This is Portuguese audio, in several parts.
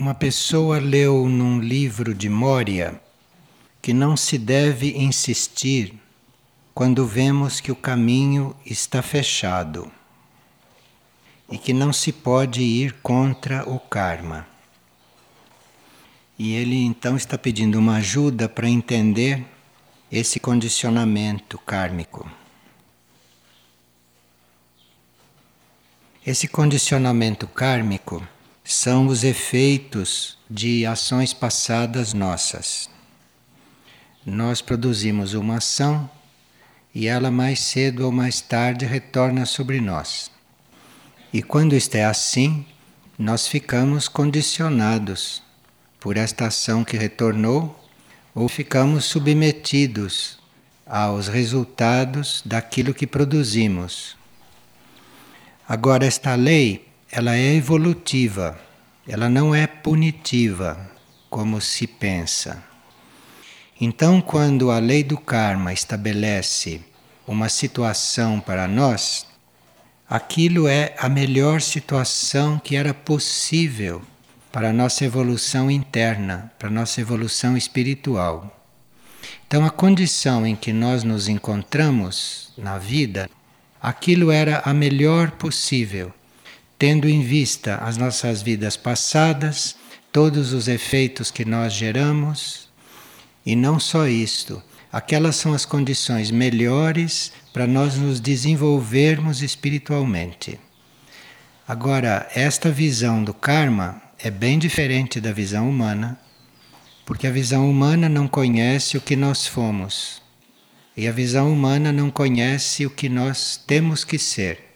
Uma pessoa leu num livro de Moria que não se deve insistir quando vemos que o caminho está fechado e que não se pode ir contra o karma. E ele então está pedindo uma ajuda para entender esse condicionamento kármico. Esse condicionamento kármico são os efeitos de ações passadas nossas. Nós produzimos uma ação e ela mais cedo ou mais tarde retorna sobre nós. E quando isto é assim, nós ficamos condicionados por esta ação que retornou ou ficamos submetidos aos resultados daquilo que produzimos. Agora esta lei ela é evolutiva, ela não é punitiva, como se pensa. Então, quando a lei do karma estabelece uma situação para nós, aquilo é a melhor situação que era possível para a nossa evolução interna, para a nossa evolução espiritual. Então, a condição em que nós nos encontramos na vida, aquilo era a melhor possível tendo em vista as nossas vidas passadas, todos os efeitos que nós geramos, e não só isto, aquelas são as condições melhores para nós nos desenvolvermos espiritualmente. Agora, esta visão do karma é bem diferente da visão humana, porque a visão humana não conhece o que nós fomos, e a visão humana não conhece o que nós temos que ser.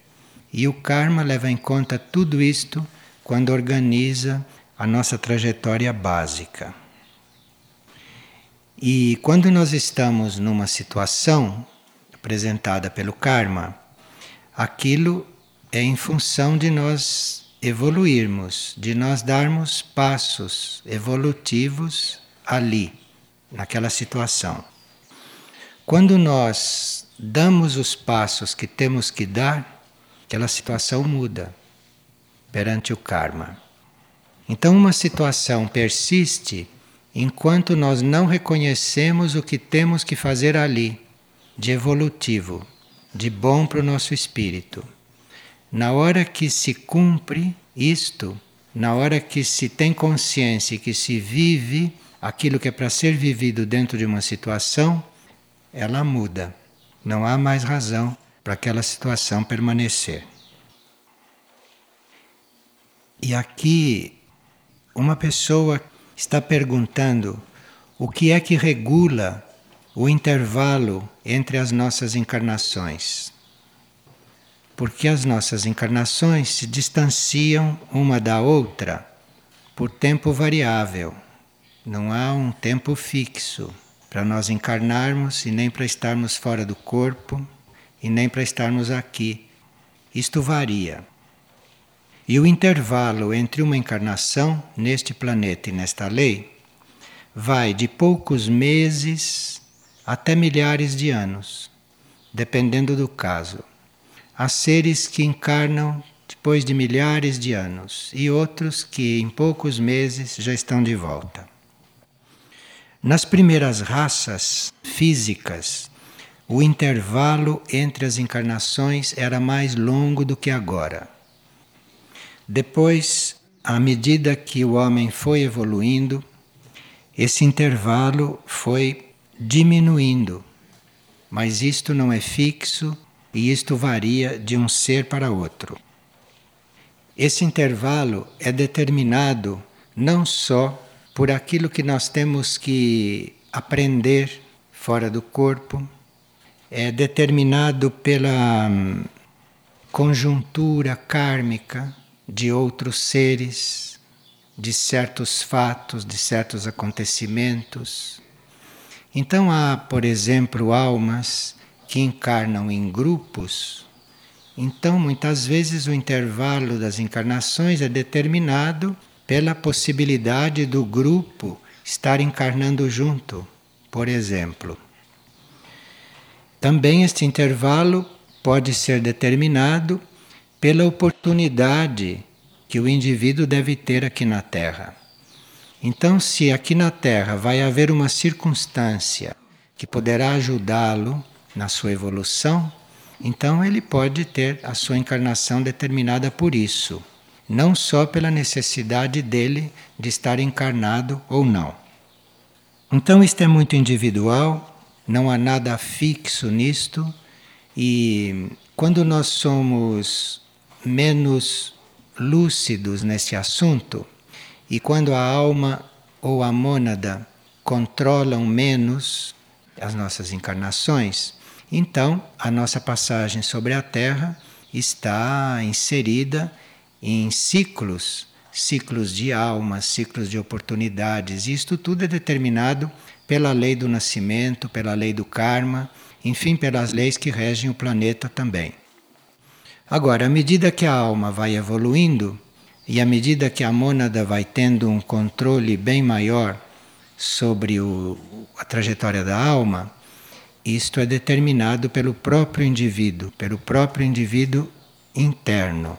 E o karma leva em conta tudo isto quando organiza a nossa trajetória básica. E quando nós estamos numa situação apresentada pelo karma, aquilo é em função de nós evoluirmos, de nós darmos passos evolutivos ali, naquela situação. Quando nós damos os passos que temos que dar, aquela situação muda perante o karma. Então, uma situação persiste enquanto nós não reconhecemos o que temos que fazer ali, de evolutivo, de bom para o nosso espírito. Na hora que se cumpre isto, na hora que se tem consciência e que se vive aquilo que é para ser vivido dentro de uma situação, ela muda. Não há mais razão para aquela situação permanecer. E aqui, uma pessoa está perguntando o que é que regula o intervalo entre as nossas encarnações. Porque as nossas encarnações se distanciam uma da outra por tempo variável. Não há um tempo fixo para nós encarnarmos e nem para estarmos fora do corpo e nem para estarmos aqui. Isto varia. E o intervalo entre uma encarnação neste planeta e nesta lei vai de poucos meses até milhares de anos, dependendo do caso. Há seres que encarnam depois de milhares de anos e outros que em poucos meses já estão de volta. Nas primeiras raças físicas o intervalo entre as encarnações era mais longo do que agora. Depois, à medida que o homem foi evoluindo, esse intervalo foi diminuindo. Mas isto não é fixo e isto varia de um ser para outro. Esse intervalo é determinado não só por aquilo que nós temos que aprender fora do corpo, é determinado pela hum, conjuntura kármica de outros seres, de certos fatos, de certos acontecimentos. Então há, por exemplo, almas que encarnam em grupos. Então, muitas vezes, o intervalo das encarnações é determinado pela possibilidade do grupo estar encarnando junto, por exemplo. Também este intervalo pode ser determinado pela oportunidade que o indivíduo deve ter aqui na Terra. Então, se aqui na Terra vai haver uma circunstância que poderá ajudá-lo na sua evolução, então ele pode ter a sua encarnação determinada por isso, não só pela necessidade dele de estar encarnado ou não. Então, isto é muito individual, não há nada fixo nisto, e quando nós somos menos lúcidos nesse assunto, e quando a alma ou a mônada controlam menos as nossas encarnações, então a nossa passagem sobre a Terra está inserida em ciclos, ciclos de alma, ciclos de oportunidades. E isto tudo é determinado pela lei do nascimento, pela lei do karma, enfim, pelas leis que regem o planeta também. Agora, à medida que a alma vai evoluindo e à medida que a mônada vai tendo um controle bem maior sobre o, a trajetória da alma, isto é determinado pelo próprio indivíduo, pelo próprio indivíduo interno,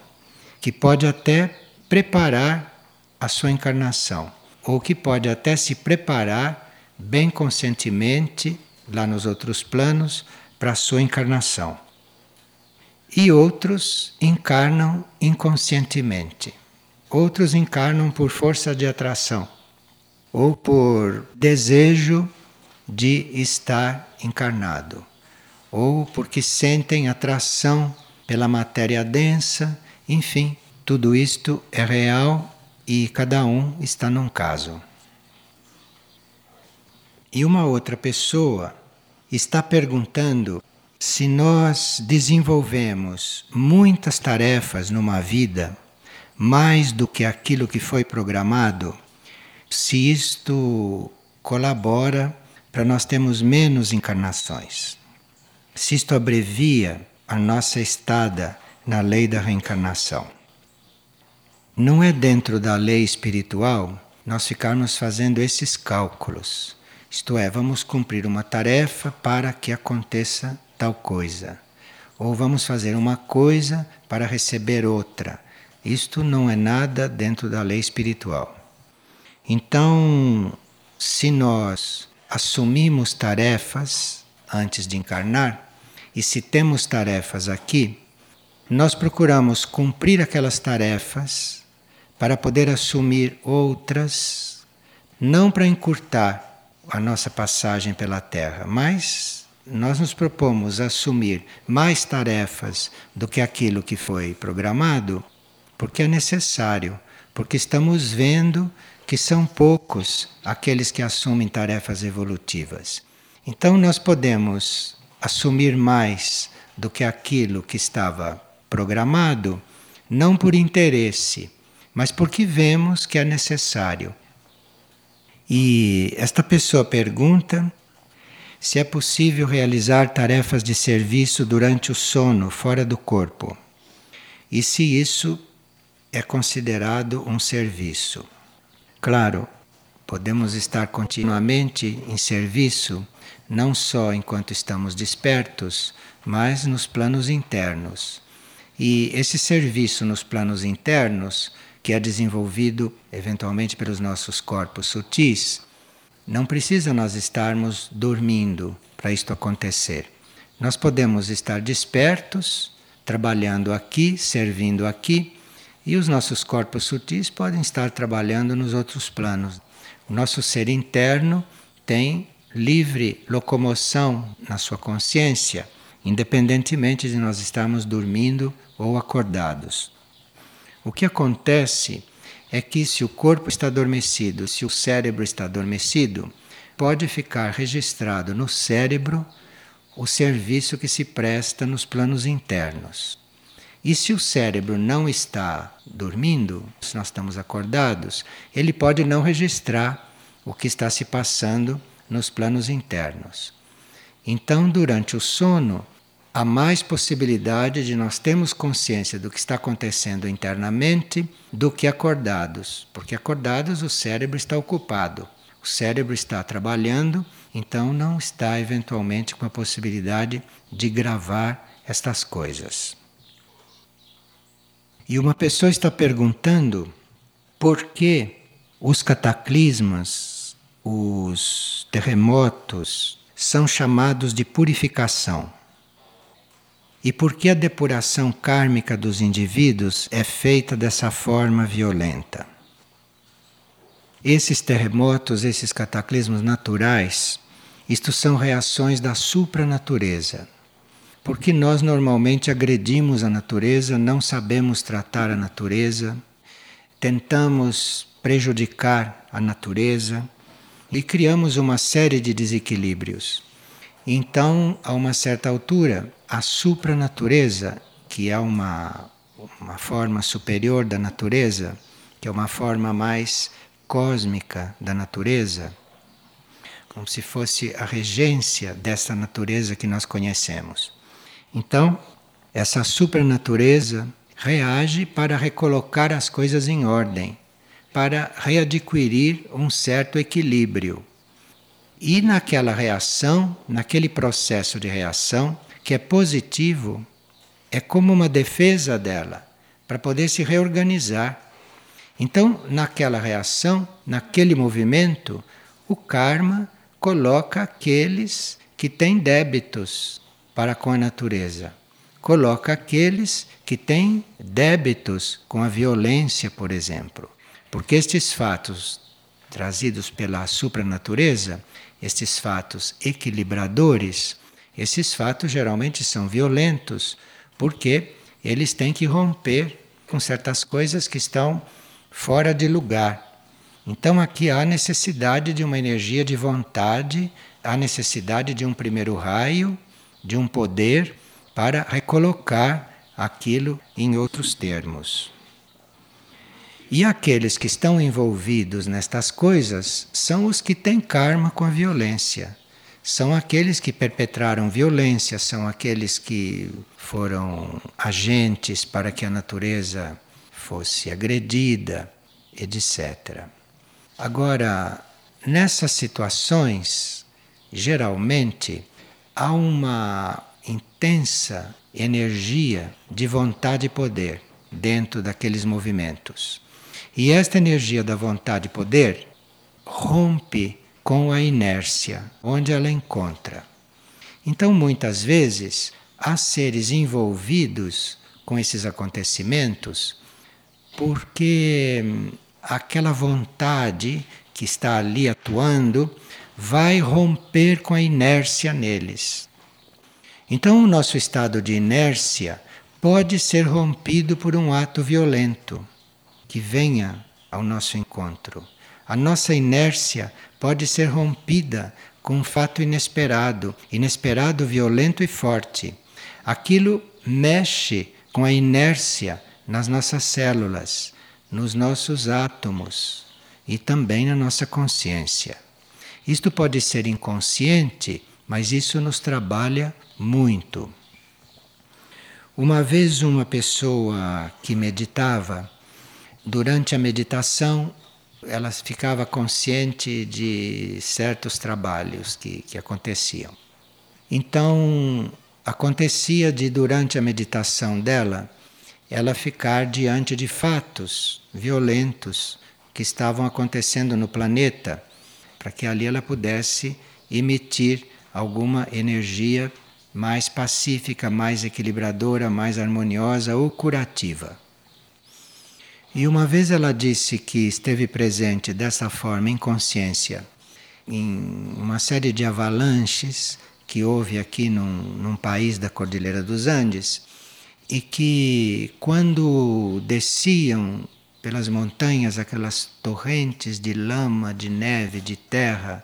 que pode até preparar a sua encarnação, ou que pode até se preparar bem conscientemente lá nos outros planos para a sua encarnação. E outros encarnam inconscientemente. Outros encarnam por força de atração ou por desejo de estar encarnado, ou porque sentem atração pela matéria densa, enfim, tudo isto é real e cada um está num caso. E uma outra pessoa está perguntando se nós desenvolvemos muitas tarefas numa vida, mais do que aquilo que foi programado, se isto colabora para nós termos menos encarnações. Se isto abrevia a nossa estada na lei da reencarnação. Não é dentro da lei espiritual nós ficarmos fazendo esses cálculos. Isto é, vamos cumprir uma tarefa para que aconteça tal coisa. Ou vamos fazer uma coisa para receber outra. Isto não é nada dentro da lei espiritual. Então, se nós assumimos tarefas antes de encarnar, e se temos tarefas aqui, nós procuramos cumprir aquelas tarefas para poder assumir outras, não para encurtar a nossa passagem pela Terra, mas nós nos propomos assumir mais tarefas do que aquilo que foi programado, porque é necessário, porque estamos vendo que são poucos aqueles que assumem tarefas evolutivas. Então, nós podemos assumir mais do que aquilo que estava programado, não por interesse, mas porque vemos que é necessário. E esta pessoa pergunta se é possível realizar tarefas de serviço durante o sono, fora do corpo, e se isso é considerado um serviço. Claro, podemos estar continuamente em serviço, não só enquanto estamos despertos, mas nos planos internos. E esse serviço nos planos internos, que é desenvolvido eventualmente pelos nossos corpos sutis, não precisa nós estarmos dormindo para isto acontecer. Nós podemos estar despertos, trabalhando aqui, servindo aqui, e os nossos corpos sutis podem estar trabalhando nos outros planos. O nosso ser interno tem livre locomoção na sua consciência, independentemente de nós estarmos dormindo ou acordados. O que acontece é que se o corpo está adormecido, se o cérebro está adormecido, pode ficar registrado no cérebro o serviço que se presta nos planos internos. E se o cérebro não está dormindo, se nós estamos acordados, ele pode não registrar o que está se passando nos planos internos. Então, durante o sono, há mais possibilidade de nós termos consciência do que está acontecendo internamente do que acordados, porque acordados o cérebro está ocupado, o cérebro está trabalhando, então não está eventualmente com a possibilidade de gravar estas coisas. E uma pessoa está perguntando por que os cataclismas, os terremotos, são chamados de purificação. E por que a depuração kármica dos indivíduos é feita dessa forma violenta? Esses terremotos, esses cataclismos naturais, isto são reações da supranatureza. Porque nós normalmente agredimos a natureza, não sabemos tratar a natureza, tentamos prejudicar a natureza e criamos uma série de desequilíbrios. Então, a uma certa altura, a supranatureza, que é uma, uma forma superior da natureza, que é uma forma mais cósmica da natureza, como se fosse a regência dessa natureza que nós conhecemos. Então, essa supernatureza reage para recolocar as coisas em ordem, para readquirir um certo equilíbrio. E naquela reação, naquele processo de reação, que é positivo, é como uma defesa dela, para poder se reorganizar. Então, naquela reação, naquele movimento, o karma coloca aqueles que têm débitos para com a natureza. Coloca aqueles que têm débitos com a violência, por exemplo. Porque estes fatos trazidos pela supranatureza, estes fatos equilibradores, esses fatos geralmente são violentos, porque eles têm que romper com certas coisas que estão fora de lugar. Então aqui há necessidade de uma energia de vontade, há necessidade de um primeiro raio, de um poder para recolocar aquilo em outros termos. E aqueles que estão envolvidos nestas coisas são os que têm karma com a violência. São aqueles que perpetraram violência, são aqueles que foram agentes para que a natureza fosse agredida, etc. Agora, nessas situações, geralmente há uma intensa energia de vontade e poder dentro daqueles movimentos. E esta energia da vontade e poder rompe com a inércia onde ela encontra. Então, muitas vezes, há seres envolvidos com esses acontecimentos porque aquela vontade que está ali atuando vai romper com a inércia neles. Então, o nosso estado de inércia pode ser rompido por um ato violento que venha ao nosso encontro. A nossa inércia pode ser rompida com um fato inesperado, inesperado, violento e forte. Aquilo mexe com a inércia nas nossas células nos nossos átomos e também na nossa consciência. Isto pode ser inconsciente, mas isso nos trabalha muito. Uma vez, uma pessoa que meditava, durante a meditação, ela ficava consciente de certos trabalhos que, que aconteciam. Então, acontecia de, durante a meditação dela, ela ficar diante de fatos violentos que estavam acontecendo no planeta, para que ali ela pudesse emitir alguma energia mais pacífica, mais equilibradora, mais harmoniosa ou curativa. E uma vez ela disse que esteve presente dessa forma em consciência em uma série de avalanches que houve aqui num, num país da Cordilheira dos Andes e que quando desciam pelas montanhas aquelas torrentes de lama, de neve, de terra,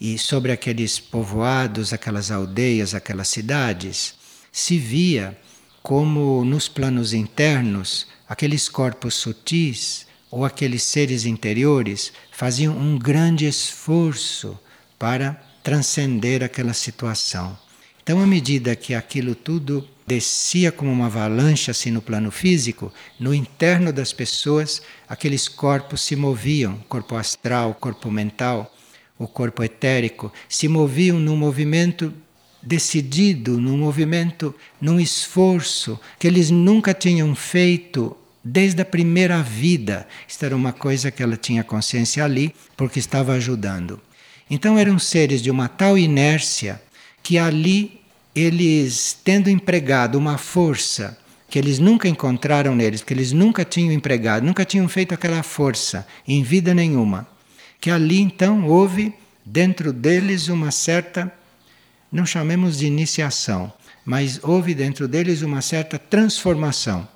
e sobre aqueles povoados, aquelas aldeias, aquelas cidades, se via como nos planos internos aqueles corpos sutis ou aqueles seres interiores faziam um grande esforço para transcender aquela situação. Então, à medida que aquilo tudo descia como uma avalanche assim no plano físico, no interno das pessoas, aqueles corpos se moviam, corpo astral, corpo mental, o corpo etérico, se moviam num movimento decidido, num movimento, num esforço que eles nunca tinham feito desde a primeira vida. Isto era uma coisa que ela tinha consciência ali, porque estava ajudando. Então eram seres de uma tal inércia que ali eles, tendo empregado uma força que eles nunca encontraram neles, que eles nunca tinham empregado, nunca tinham feito aquela força em vida nenhuma, que ali então houve dentro deles uma certa, não chamemos de iniciação, mas houve dentro deles uma certa transformação.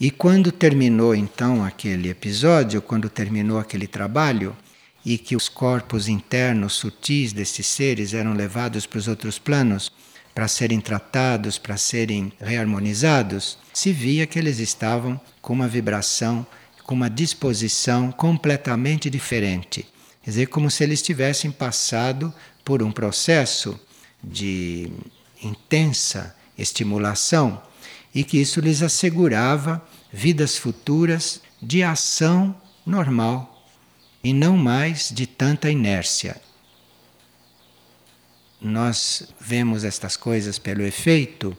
E quando terminou então aquele episódio, quando terminou aquele trabalho, e que os corpos internos sutis desses seres eram levados para os outros planos para serem tratados, para serem reharmonizados, se via que eles estavam com uma vibração, com uma disposição completamente diferente. Quer dizer, como se eles tivessem passado por um processo de intensa estimulação e que isso lhes assegurava vidas futuras de ação normal e não mais de tanta inércia. Nós vemos estas coisas pelo efeito,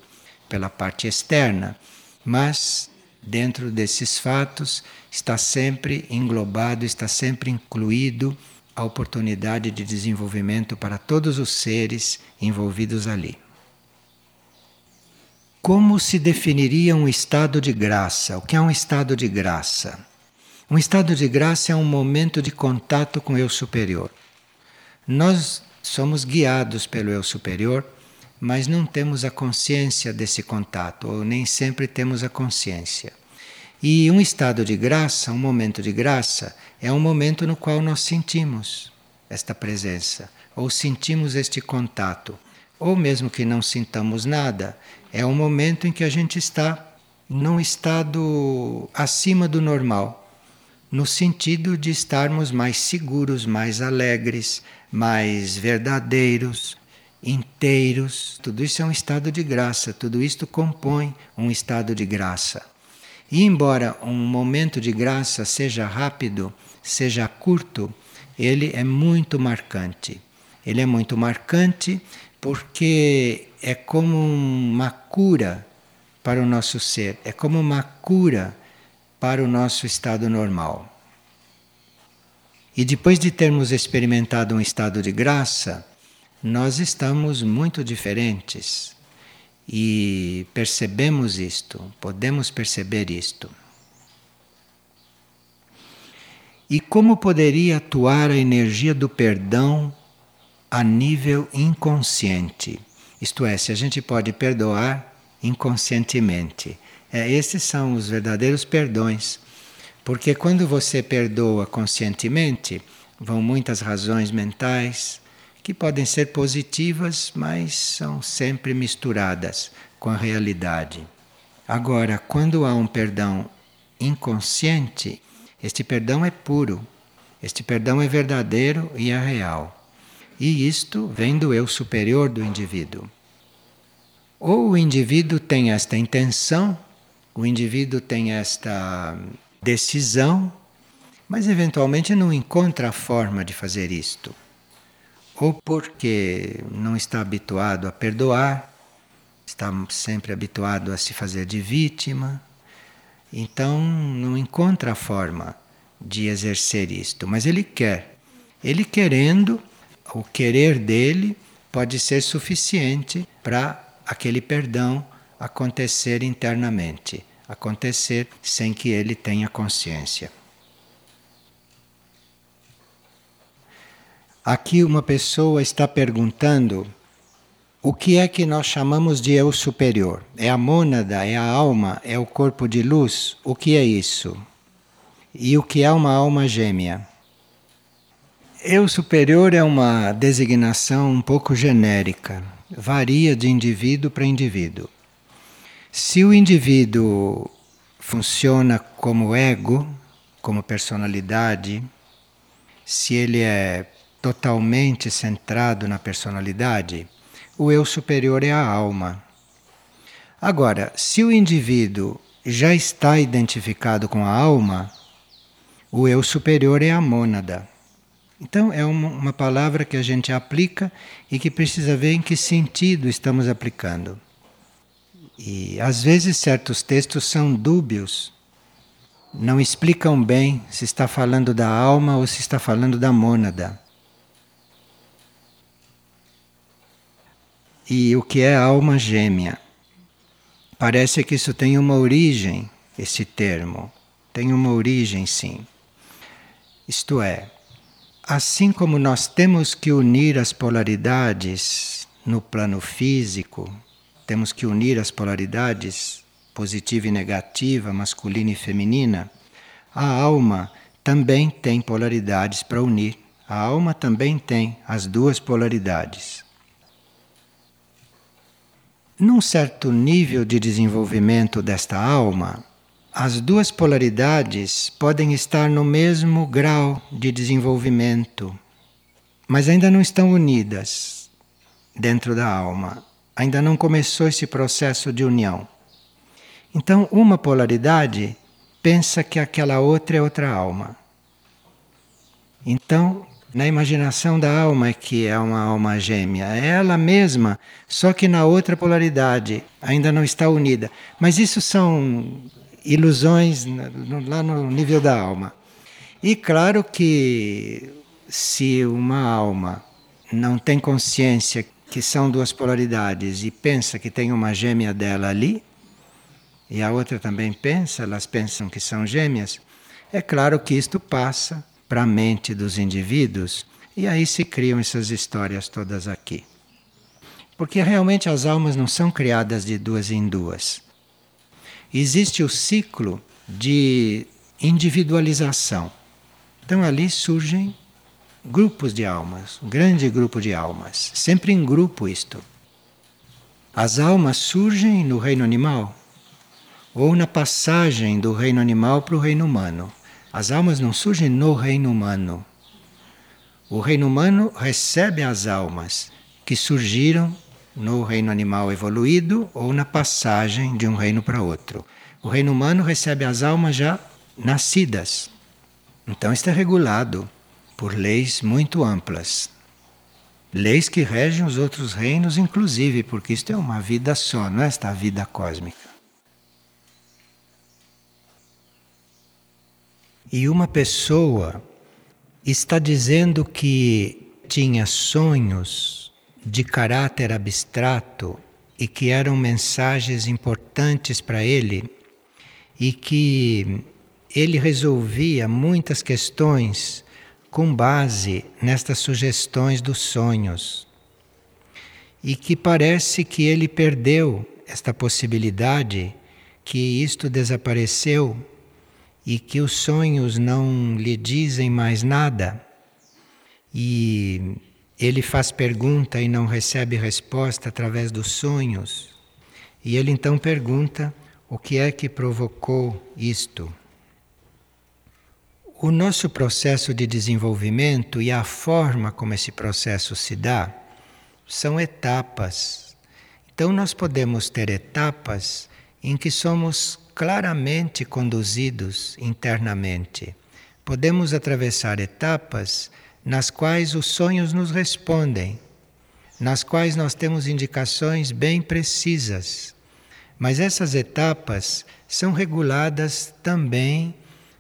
pela parte externa, mas dentro desses fatos está sempre englobado, está sempre incluído a oportunidade de desenvolvimento para todos os seres envolvidos ali. Como se definiria um estado de graça? O que é um estado de graça? Um estado de graça é um momento de contato com o eu superior. Nós somos guiados pelo eu superior, mas não temos a consciência desse contato, ou nem sempre temos a consciência. E um estado de graça, um momento de graça, é um momento no qual nós sentimos esta presença, ou sentimos este contato. Ou mesmo que não sintamos nada, é um momento em que a gente está num estado acima do normal no sentido de estarmos mais seguros, mais alegres, mais verdadeiros, inteiros. Tudo isso é um estado de graça, tudo isto compõe um estado de graça. E embora um momento de graça seja rápido, seja curto, ele é muito marcante. Ele é muito marcante porque é como uma cura para o nosso ser, é como uma cura para o nosso estado normal. E depois de termos experimentado um estado de graça, nós estamos muito diferentes e percebemos isto, podemos perceber isto. E como poderia atuar a energia do perdão a nível inconsciente? Isto é, se a gente pode perdoar inconscientemente. É, esses são os verdadeiros perdões. Porque quando você perdoa conscientemente, vão muitas razões mentais que podem ser positivas, mas são sempre misturadas com a realidade. Agora, quando há um perdão inconsciente, este perdão é puro, este perdão é verdadeiro e é real. E isto vem do eu superior do indivíduo. Ou o indivíduo tem esta intenção o indivíduo tem esta decisão, mas eventualmente não encontra a forma de fazer isto. Ou porque não está habituado a perdoar, está sempre habituado a se fazer de vítima, então não encontra a forma de exercer isto, mas ele quer. Ele querendo, o querer dele pode ser suficiente para aquele perdão acontecer internamente acontecer sem que ele tenha consciência. Aqui uma pessoa está perguntando o que é que nós chamamos de eu superior? É a mônada, é a alma, é o corpo de luz? O que é isso? E o que é uma alma gêmea? Eu superior é uma designação um pouco genérica, varia de indivíduo para indivíduo. Se o indivíduo funciona como ego, como personalidade, se ele é totalmente centrado na personalidade, o eu superior é a alma. Agora, se o indivíduo já está identificado com a alma, o eu superior é a mônada. Então, é uma, uma palavra que a gente aplica e que precisa ver em que sentido estamos aplicando. E às vezes certos textos são dúbios não explicam bem se está falando da alma ou se está falando da mônada. E o que é alma gêmea? Parece que isso tem uma origem, esse termo. Tem uma origem, sim. Isto é, assim como nós temos que unir as polaridades no plano físico, temos que unir as polaridades positiva e negativa, masculina e feminina, a alma também tem polaridades para unir. A alma também tem as duas polaridades. Num certo nível de desenvolvimento desta alma, as duas polaridades podem estar no mesmo grau de desenvolvimento, mas ainda não estão unidas dentro da alma. Ainda não começou esse processo de união. Então, uma polaridade pensa que aquela outra é outra alma. Então, na imaginação da alma, que é uma alma gêmea, é ela mesma, só que na outra polaridade, ainda não está unida. Mas isso são ilusões lá no nível da alma. E claro que se uma alma não tem consciência que são duas polaridades e pensa que tem uma gêmea dela ali, e a outra também pensa, elas pensam que são gêmeas, é claro que isto passa para a mente dos indivíduos e aí se criam essas histórias todas aqui. Porque realmente as almas não são criadas de duas em duas. Existe o ciclo de individualização. Então ali surgem grupos de almas, um grande grupo de almas, sempre em grupo isto. As almas surgem no reino animal, ou na passagem do reino animal para o reino humano. As almas não surgem no reino humano. O reino humano recebe as almas que surgiram no reino animal evoluído ou na passagem de um reino para outro. O reino humano recebe as almas já nascidas. Então está regulado por leis muito amplas. Leis que regem os outros reinos, inclusive, porque isto é uma vida só, não é esta vida cósmica. E uma pessoa está dizendo que tinha sonhos de caráter abstrato e que eram mensagens importantes para ele e que ele resolvia muitas questões com base nestas sugestões dos sonhos. E que parece que ele perdeu esta possibilidade, que isto desapareceu e que os sonhos não lhe dizem mais nada, e ele faz pergunta e não recebe resposta através dos sonhos, e ele então pergunta o que é que provocou isto. O nosso processo de desenvolvimento e a forma como esse processo se dá são etapas. Então, nós podemos ter etapas em que somos claramente conduzidos internamente. Podemos atravessar etapas nas quais os sonhos nos respondem, nas quais nós temos indicações bem precisas. Mas essas etapas são reguladas também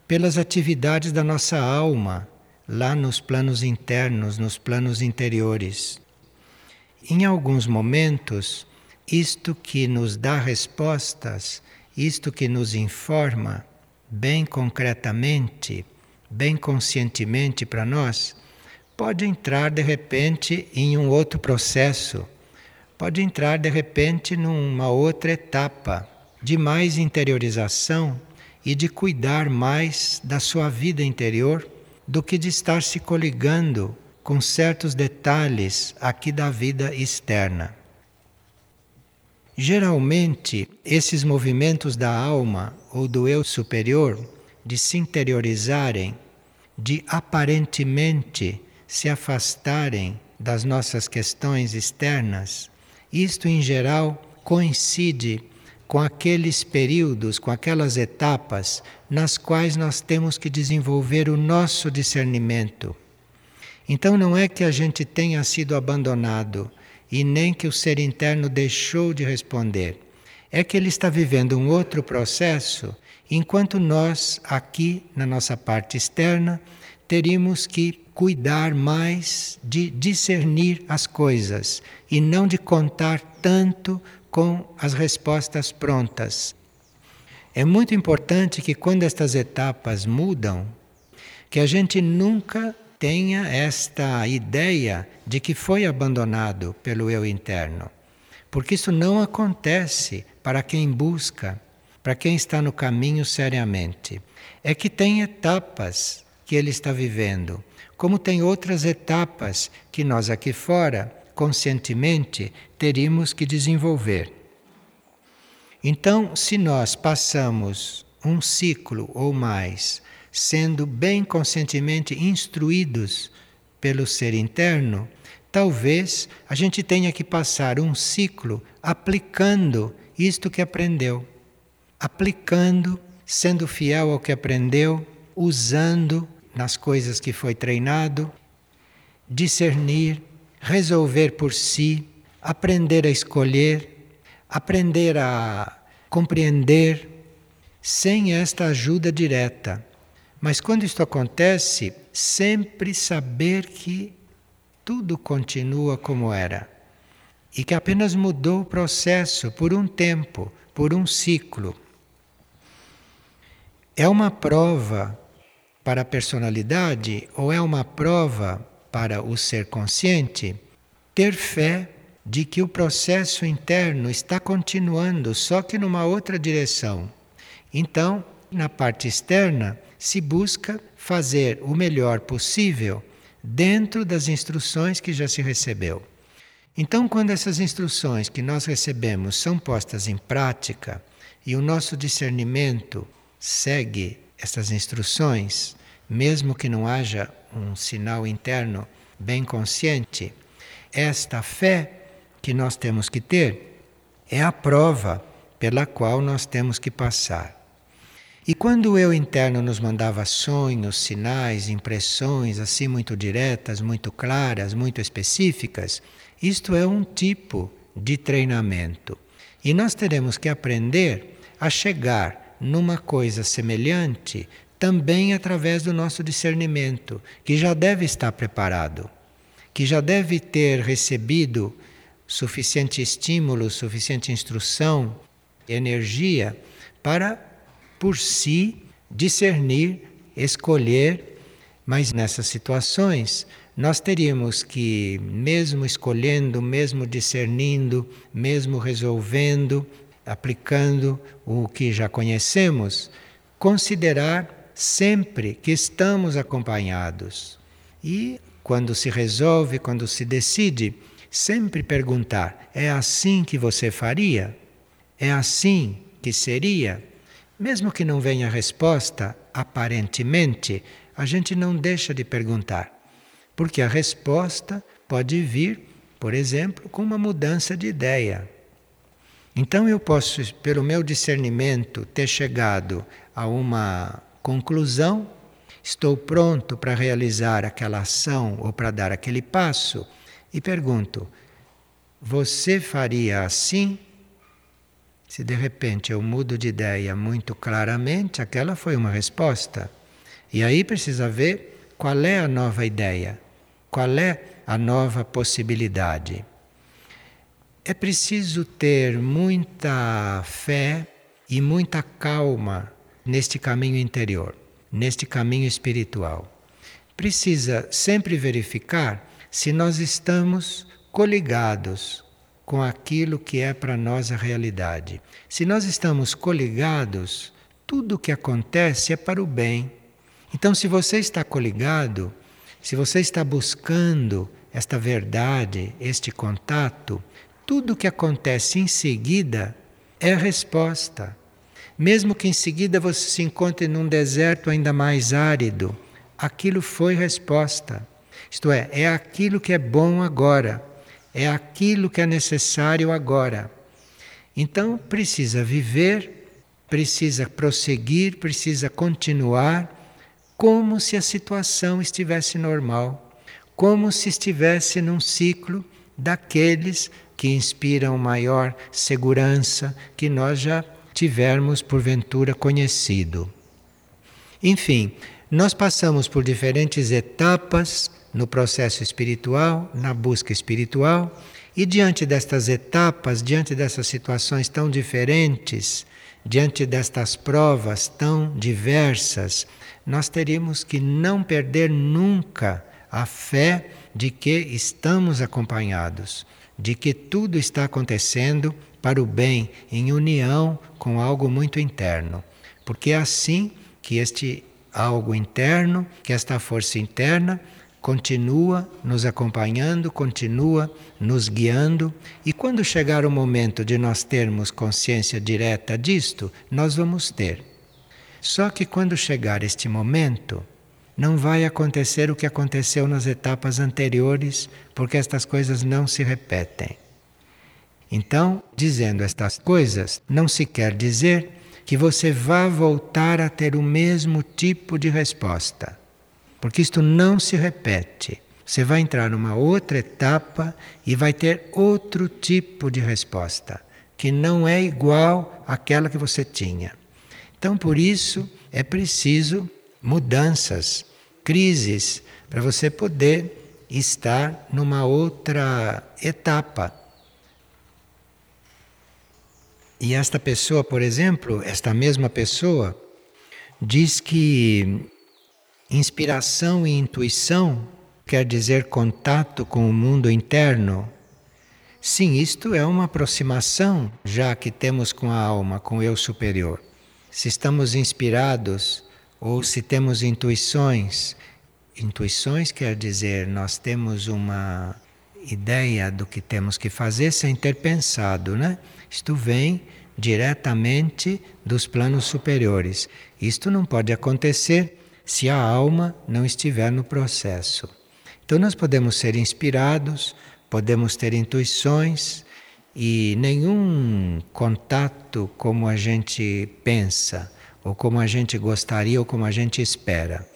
pelas atividades da nossa alma, lá nos planos internos, nos planos interiores. Em alguns momentos, isto que nos dá respostas isto que nos informa bem concretamente, bem conscientemente para nós, pode entrar de repente em um outro processo, pode entrar de repente numa outra etapa de mais interiorização e de cuidar mais da sua vida interior do que de estar se coligando com certos detalhes aqui da vida externa. Geralmente, esses movimentos da alma ou do eu superior de se interiorizarem, de aparentemente se afastarem das nossas questões externas, isto em geral coincide com aqueles períodos, com aquelas etapas nas quais nós temos que desenvolver o nosso discernimento. Então não é que a gente tenha sido abandonado, e nem que o ser interno deixou de responder. é que ele está vivendo um outro processo, enquanto nós, aqui na nossa parte externa, teríamos que cuidar mais de discernir as coisas e não de contar tanto com as respostas prontas. É muito importante que quando estas etapas mudam, que a gente nunca tenha esta ideia de que foi abandonado pelo eu interno. Porque isso não acontece para quem busca, para quem está no caminho seriamente. É que tem etapas que ele está vivendo, como tem outras etapas que nós aqui fora, conscientemente, teríamos que desenvolver. Então, se nós passamos um ciclo ou mais sendo bem conscientemente instruídos pelo ser interno, talvez a gente tenha que passar um ciclo aplicando isto que aprendeu, aplicando, sendo fiel ao que aprendeu, usando nas coisas que foi treinado, discernir, resolver por si, aprender a escolher, aprender a compreender sem esta ajuda direta. Mas quando isto acontece, sempre saber que tudo continua como era e que apenas mudou o processo por um tempo, por um ciclo. É uma prova para a personalidade ou é uma prova para o ser consciente ter fé de que o processo interno está continuando, só que numa outra direção. Então, na parte externa, se busca fazer o melhor possível dentro das instruções que já se recebeu. Então, quando essas instruções que nós recebemos são postas em prática e o nosso discernimento segue essas instruções, mesmo que não haja um sinal interno bem consciente, esta fé que nós temos que ter é a prova pela qual nós temos que passar. E quando o eu interno nos mandava sonhos, sinais, impressões assim muito diretas, muito claras, muito específicas, isto é um tipo de treinamento. E nós teremos que aprender a chegar numa coisa semelhante também através do nosso discernimento, que já deve estar preparado, que já deve ter recebido suficiente estímulo, suficiente instrução, energia para por si discernir, escolher, mas nessas situações nós teríamos que, mesmo escolhendo, mesmo discernindo, mesmo resolvendo, aplicando o que já conhecemos, considerar sempre que estamos acompanhados. E quando se resolve, quando se decide, sempre perguntar: é assim que você faria? É assim que seria? Mesmo que não venha resposta, aparentemente, a gente não deixa de perguntar, porque a resposta pode vir, por exemplo, com uma mudança de ideia. Então eu posso, pelo meu discernimento, ter chegado a uma conclusão, estou pronto para realizar aquela ação ou para dar aquele passo, e pergunto: você faria assim? Se de repente eu mudo de ideia muito claramente, aquela foi uma resposta. E aí precisa ver qual é a nova ideia, qual é a nova possibilidade. É preciso ter muita fé e muita calma neste caminho interior, neste caminho espiritual. Precisa sempre verificar se nós estamos coligados com aquilo que é para nós a realidade. Se nós estamos coligados, tudo o que acontece é para o bem. Então, se você está coligado, se você está buscando esta verdade, este contato, tudo o que acontece em seguida é resposta. Mesmo que em seguida você se encontre num deserto ainda mais árido, aquilo foi resposta. Isto é, é aquilo que é bom agora é aquilo que é necessário agora. Então precisa viver, precisa prosseguir, precisa continuar como se a situação estivesse normal, como se estivesse num ciclo daqueles que inspiram maior segurança que nós já tivermos porventura conhecido. Enfim, nós passamos por diferentes etapas no processo espiritual, na busca espiritual, e diante destas etapas, diante dessas situações tão diferentes, diante destas provas tão diversas, nós teríamos que não perder nunca a fé de que estamos acompanhados, de que tudo está acontecendo para o bem, em união com algo muito interno. Porque é assim que este algo interno, que esta força interna, continua nos acompanhando, continua nos guiando, e quando chegar o momento de nós termos consciência direta disto, nós vamos ter. Só que quando chegar este momento, não vai acontecer o que aconteceu nas etapas anteriores, porque estas coisas não se repetem. Então, dizendo estas coisas, não se quer dizer que você vá voltar a ter o mesmo tipo de resposta, porque isto não se repete. Você vai entrar numa outra etapa e vai ter outro tipo de resposta, que não é igual àquela que você tinha. Então, por isso, é preciso mudanças, crises, para você poder estar numa outra etapa e esta pessoa, por exemplo, esta mesma pessoa, diz que inspiração e intuição quer dizer contato com o mundo interno. Sim, isto é uma aproximação já que temos com a alma, com o eu superior. Se estamos inspirados ou se temos intuições, intuições quer dizer nós temos uma ideia do que temos que fazer sem ter pensado, né? Isto vem diretamente dos planos superiores. Isto não pode acontecer se a alma não estiver no processo. Então nós podemos ser inspirados, podemos ter intuições e nenhum contato como a gente pensa, ou como a gente gostaria, ou como a gente espera.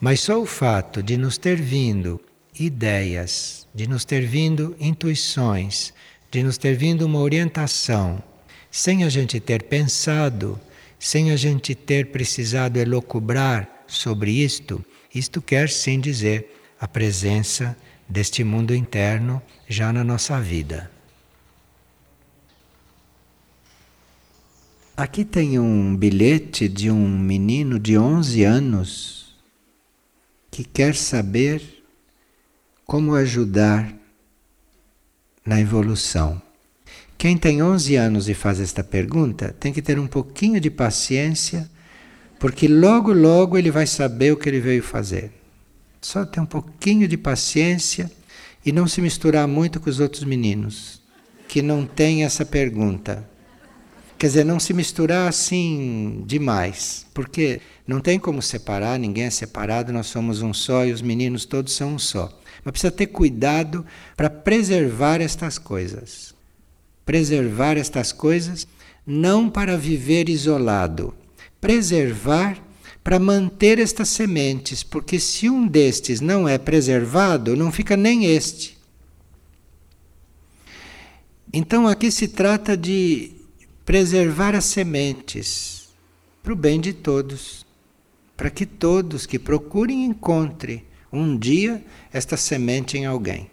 Mas só o fato de nos ter vindo ideias, de nos ter vindo intuições, de nos ter vindo uma orientação, sem a gente ter pensado, sem a gente ter precisado elocubrar sobre isto, isto quer sim dizer a presença deste mundo interno já na nossa vida. Aqui tem um bilhete de um menino de 11 anos que quer saber como ajudar na evolução? Quem tem 11 anos e faz esta pergunta tem que ter um pouquinho de paciência, porque logo, logo ele vai saber o que ele veio fazer. Só ter um pouquinho de paciência e não se misturar muito com os outros meninos que não têm essa pergunta. Quer dizer, não se misturar assim demais, porque não tem como separar, ninguém é separado, nós somos um só e os meninos todos são um só. Mas precisa ter cuidado para preservar estas coisas. Preservar estas coisas não para viver isolado, preservar para manter estas sementes, porque se um destes não é preservado, não fica nem este. Então aqui se trata de preservar as sementes para o bem de todos, para que todos que procurem encontrem um dia esta semente em alguém.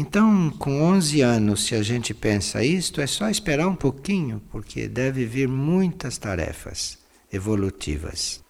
Então, com 11 anos, se a gente pensa isto, é só esperar um pouquinho, porque deve vir muitas tarefas evolutivas.